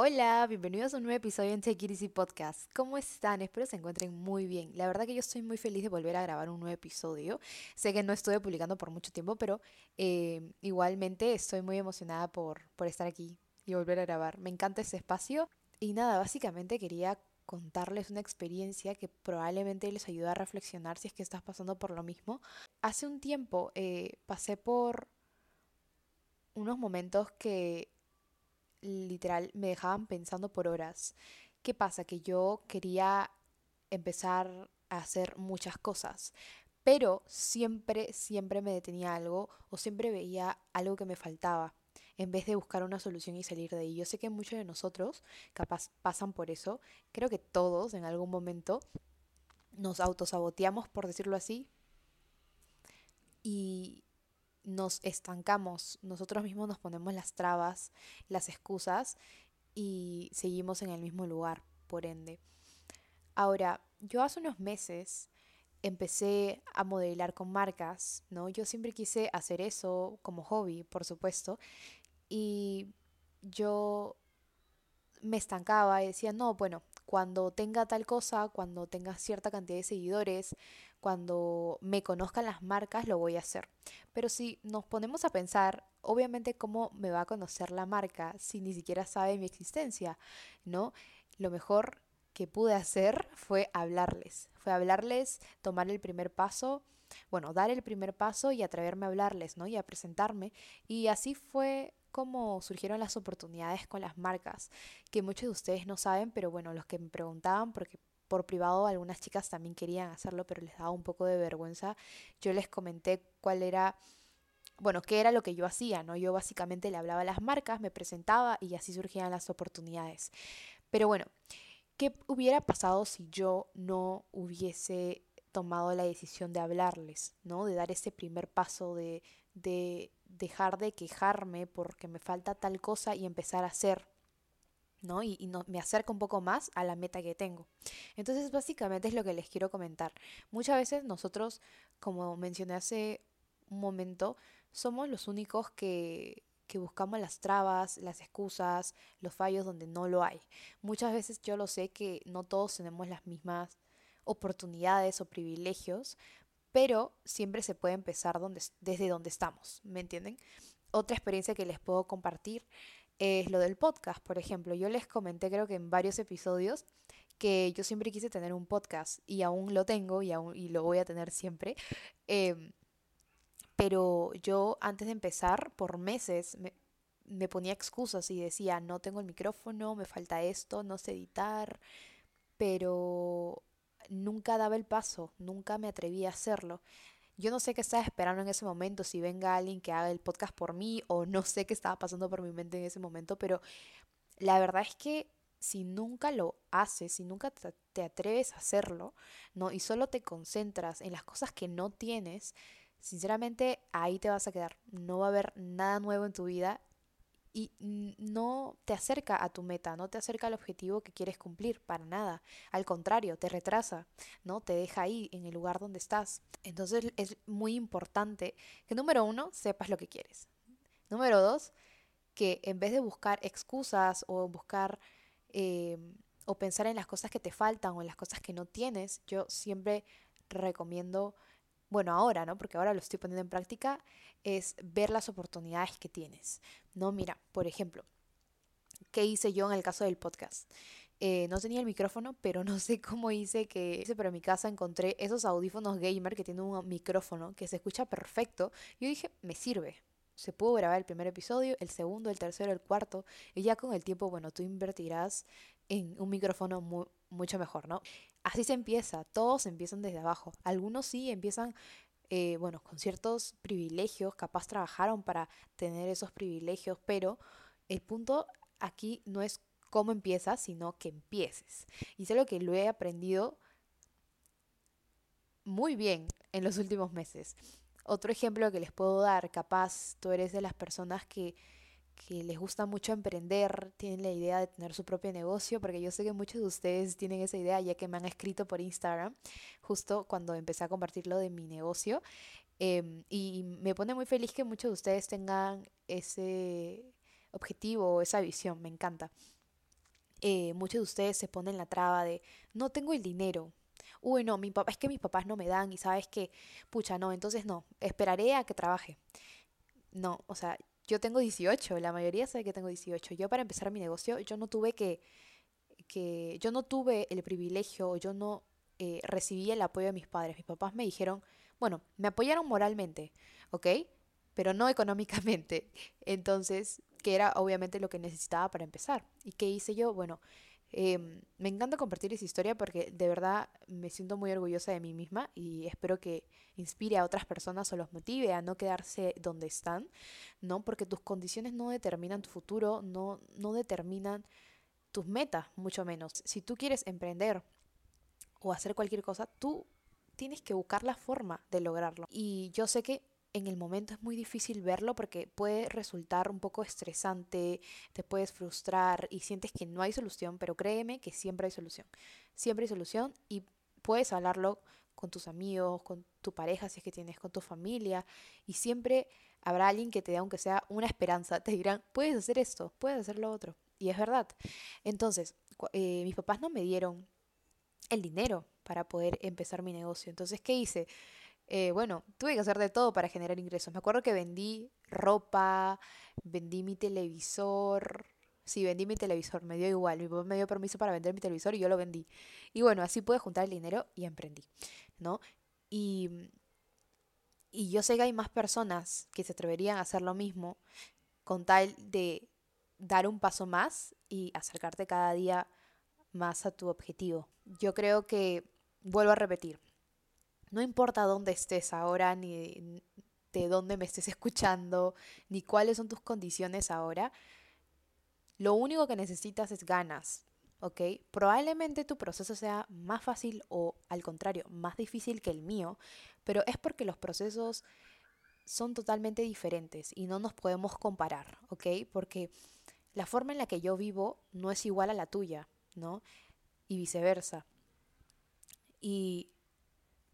Hola, bienvenidos a un nuevo episodio en Take It Podcast. ¿Cómo están? Espero se encuentren muy bien. La verdad que yo estoy muy feliz de volver a grabar un nuevo episodio. Sé que no estuve publicando por mucho tiempo, pero eh, igualmente estoy muy emocionada por, por estar aquí y volver a grabar. Me encanta este espacio. Y nada, básicamente quería contarles una experiencia que probablemente les ayude a reflexionar si es que estás pasando por lo mismo. Hace un tiempo eh, pasé por unos momentos que literal me dejaban pensando por horas. ¿Qué pasa? Que yo quería empezar a hacer muchas cosas, pero siempre, siempre me detenía algo o siempre veía algo que me faltaba en vez de buscar una solución y salir de ahí. Yo sé que muchos de nosotros capaz pasan por eso, creo que todos en algún momento nos autosaboteamos, por decirlo así, y nos estancamos, nosotros mismos nos ponemos las trabas, las excusas y seguimos en el mismo lugar, por ende. Ahora, yo hace unos meses empecé a modelar con marcas, ¿no? Yo siempre quise hacer eso como hobby, por supuesto, y yo me estancaba y decía, no, bueno, cuando tenga tal cosa, cuando tenga cierta cantidad de seguidores, cuando me conozcan las marcas, lo voy a hacer. Pero si nos ponemos a pensar, obviamente, ¿cómo me va a conocer la marca si ni siquiera sabe mi existencia? ¿No? Lo mejor que pude hacer fue hablarles, fue hablarles, tomar el primer paso, bueno, dar el primer paso y atreverme a hablarles, ¿no? Y a presentarme. Y así fue como surgieron las oportunidades con las marcas, que muchos de ustedes no saben, pero bueno, los que me preguntaban, porque por privado algunas chicas también querían hacerlo, pero les daba un poco de vergüenza. Yo les comenté cuál era, bueno, qué era lo que yo hacía, ¿no? Yo básicamente le hablaba a las marcas, me presentaba y así surgían las oportunidades. Pero bueno, ¿qué hubiera pasado si yo no hubiese tomado la decisión de hablarles, ¿no? De dar ese primer paso de, de dejar de quejarme porque me falta tal cosa y empezar a hacer ¿no? Y, no, me acerca un poco más a la meta que tengo. Entonces, básicamente es lo que les quiero comentar. Muchas veces nosotros, como mencioné hace un momento, somos los únicos que, que buscamos las trabas, las excusas, los fallos donde no lo hay. Muchas veces yo lo sé que no todos tenemos las mismas oportunidades o privilegios, pero siempre se puede empezar desde donde estamos, ¿me entienden? Otra experiencia que les puedo compartir es lo del podcast, por ejemplo. Yo les comenté creo que en varios episodios que yo siempre quise tener un podcast y aún lo tengo y, aún, y lo voy a tener siempre. Em, pero yo antes de empezar, por meses, me, me ponía excusas y decía, no tengo el micrófono, me falta esto, no sé editar, pero nunca daba el paso, nunca me atreví a hacerlo. Yo no sé qué estaba esperando en ese momento, si venga alguien que haga el podcast por mí o no sé qué estaba pasando por mi mente en ese momento, pero la verdad es que si nunca lo haces, si nunca te atreves a hacerlo, ¿no? Y solo te concentras en las cosas que no tienes, sinceramente ahí te vas a quedar. No va a haber nada nuevo en tu vida y no te acerca a tu meta, no te acerca al objetivo que quieres cumplir, para nada. Al contrario, te retrasa, ¿no? Te deja ahí, en el lugar donde estás. Entonces es muy importante que, número uno, sepas lo que quieres. Número dos, que en vez de buscar excusas o buscar em, o pensar en las cosas que te faltan o en las cosas que no tienes, yo siempre recomiendo bueno, ahora, ¿no? Porque ahora lo estoy poniendo en práctica, es ver las oportunidades que tienes. No, mira, por ejemplo, ¿qué hice yo en el caso del podcast? Eh, no tenía el micrófono, pero no sé cómo hice que, pero en mi casa encontré esos audífonos gamer que tienen un micrófono que se escucha perfecto. Yo dije, me sirve. Se pudo grabar el primer episodio, el segundo, el tercero, el cuarto, y ya con el tiempo, bueno, tú invertirás en un micrófono mucho mejor, ¿no? Así se empieza, todos empiezan desde abajo. Algunos sí empiezan, eh, bueno, con ciertos privilegios, capaz trabajaron para tener esos privilegios, pero el punto aquí no es cómo empiezas, sino que empieces. Y es lo que lo he aprendido muy bien en los últimos meses. Otro ejemplo que les puedo dar, capaz tú eres de las personas que que les gusta mucho emprender, tienen la idea de tener su propio negocio, porque yo sé que muchos de ustedes tienen esa idea ya que me han escrito por Instagram, justo cuando empecé a compartir lo de mi negocio. Em, y me pone muy feliz que muchos de ustedes tengan ese objetivo, esa visión, me encanta. eh, muchos de ustedes se ponen la traba de, no tengo el dinero. Uy, no, mi papá, es que mis papás no me dan y sabes que, pucha, no, entonces no, esperaré a que trabaje. No, o sea, yo tengo 18, la mayoría sabe que tengo 18. Yo para empezar mi negocio, yo no tuve que, que yo no tuve el privilegio, yo no eh, recibí el apoyo de mis padres. Mis papás me dijeron, bueno, me apoyaron moralmente, ¿ok? Pero no económicamente. Entonces, que era obviamente lo que necesitaba para empezar. ¿Y qué hice yo? Bueno, em, me encanta compartir esa historia porque de verdad me siento muy orgullosa de mí misma y espero que inspire a otras personas o los motive a no quedarse donde están, ¿no? Porque tus condiciones no determinan tu futuro, no, no determinan tus metas, mucho menos. Si tú quieres emprender o hacer cualquier cosa, tú tienes que buscar la forma de lograrlo. Y yo sé que en el momento es muy difícil verlo porque puede resultar un poco estresante, te puedes frustrar y sientes que no hay solución, pero créeme que siempre hay solución. Siempre hay solución y puedes hablarlo con tus amigos, con tu pareja, si es que tienes, con tu familia, y siempre habrá alguien que te dé, aunque sea una esperanza, te dirán, puedes hacer esto, puedes hacer lo otro. Y es verdad. Entonces, eh, mis papás no me dieron el dinero para poder empezar mi negocio. Entonces, ¿qué hice? Eh, bueno, tuve que hacer de todo para generar ingresos. Me acuerdo que vendí ropa, vendí mi televisor. Sí, vendí mi televisor, me dio igual. Mi papá me dio permiso para vender mi televisor y yo lo vendí. Y bueno, así pude juntar el dinero y emprendí, ¿no? Y, y yo sé que hay más personas que se atreverían a hacer lo mismo con tal de dar un paso más y acercarte cada día más a tu objetivo. Yo creo que, vuelvo a repetir, no importa dónde estés ahora, ni de dónde me estés escuchando, ni cuáles son tus condiciones ahora, lo único que necesitas es ganas, ¿ok? Probablemente tu proceso sea más fácil o al contrario, más difícil que el mío, pero es porque los procesos son totalmente diferentes y no nos podemos comparar, ¿ok? Porque la forma en la que yo vivo no es igual a la tuya, ¿no? Y viceversa. Y,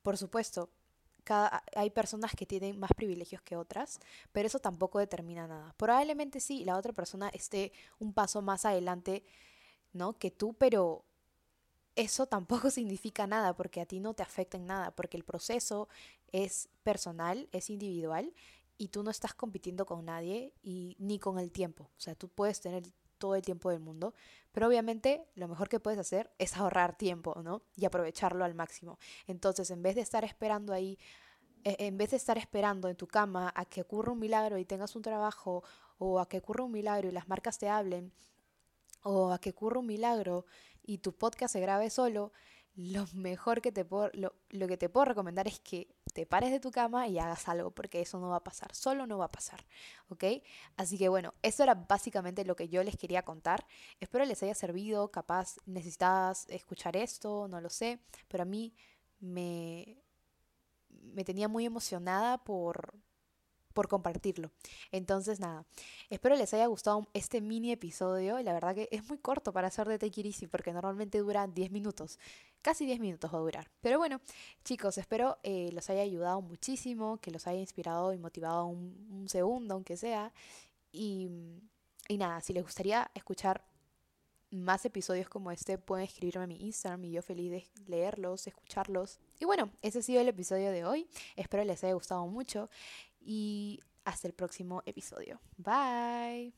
por supuesto, cada, hay personas que tienen más privilegios que otras, pero eso tampoco determina nada. Probablemente sí, la otra persona esté un paso más adelante, ¿no? Que tú, pero eso tampoco significa nada porque a ti no te afecta en nada, porque el proceso es personal, es individual y tú no estás compitiendo con nadie y ni con el tiempo. O sea, tú puedes tener todo el tiempo del mundo, pero obviamente lo mejor que puedes hacer es ahorrar tiempo, ¿no? Y aprovecharlo al máximo. Entonces, en vez de estar esperando ahí, e, en vez de estar esperando en tu cama a que ocurra un milagro y tengas un trabajo, o a que ocurra un milagro y las marcas te hablen, o a que ocurra un milagro y tu podcast se grabe solo, lo mejor que te puedo, lo, lo, que te puedo recomendar es que te pares de tu cama y hagas algo, porque eso no va a pasar, solo no va a pasar, ¿ok? Así que bueno, eso era básicamente lo que yo les quería contar. Espero les haya servido, capaz necesitabas escuchar esto, no lo sé, pero a mí me, me tenía muy emocionada por, por compartirlo. Entonces, nada, espero les haya gustado este mini episodio. La verdad que es muy corto para hacer de Take It porque normalmente dura 10 minutos. Casi 10 minutos va a durar. Pero bueno, chicos, espero eh, los haya ayudado muchísimo, que los haya inspirado y motivado un, segundo, aunque sea. Y, y nada, si les gustaría escuchar más episodios como este, pueden escribirme a mi Instagram y yo feliz de leerlos, escucharlos. Y bueno, ese ha sido el episodio de hoy. Espero les haya gustado mucho y hasta el próximo episodio. Bye.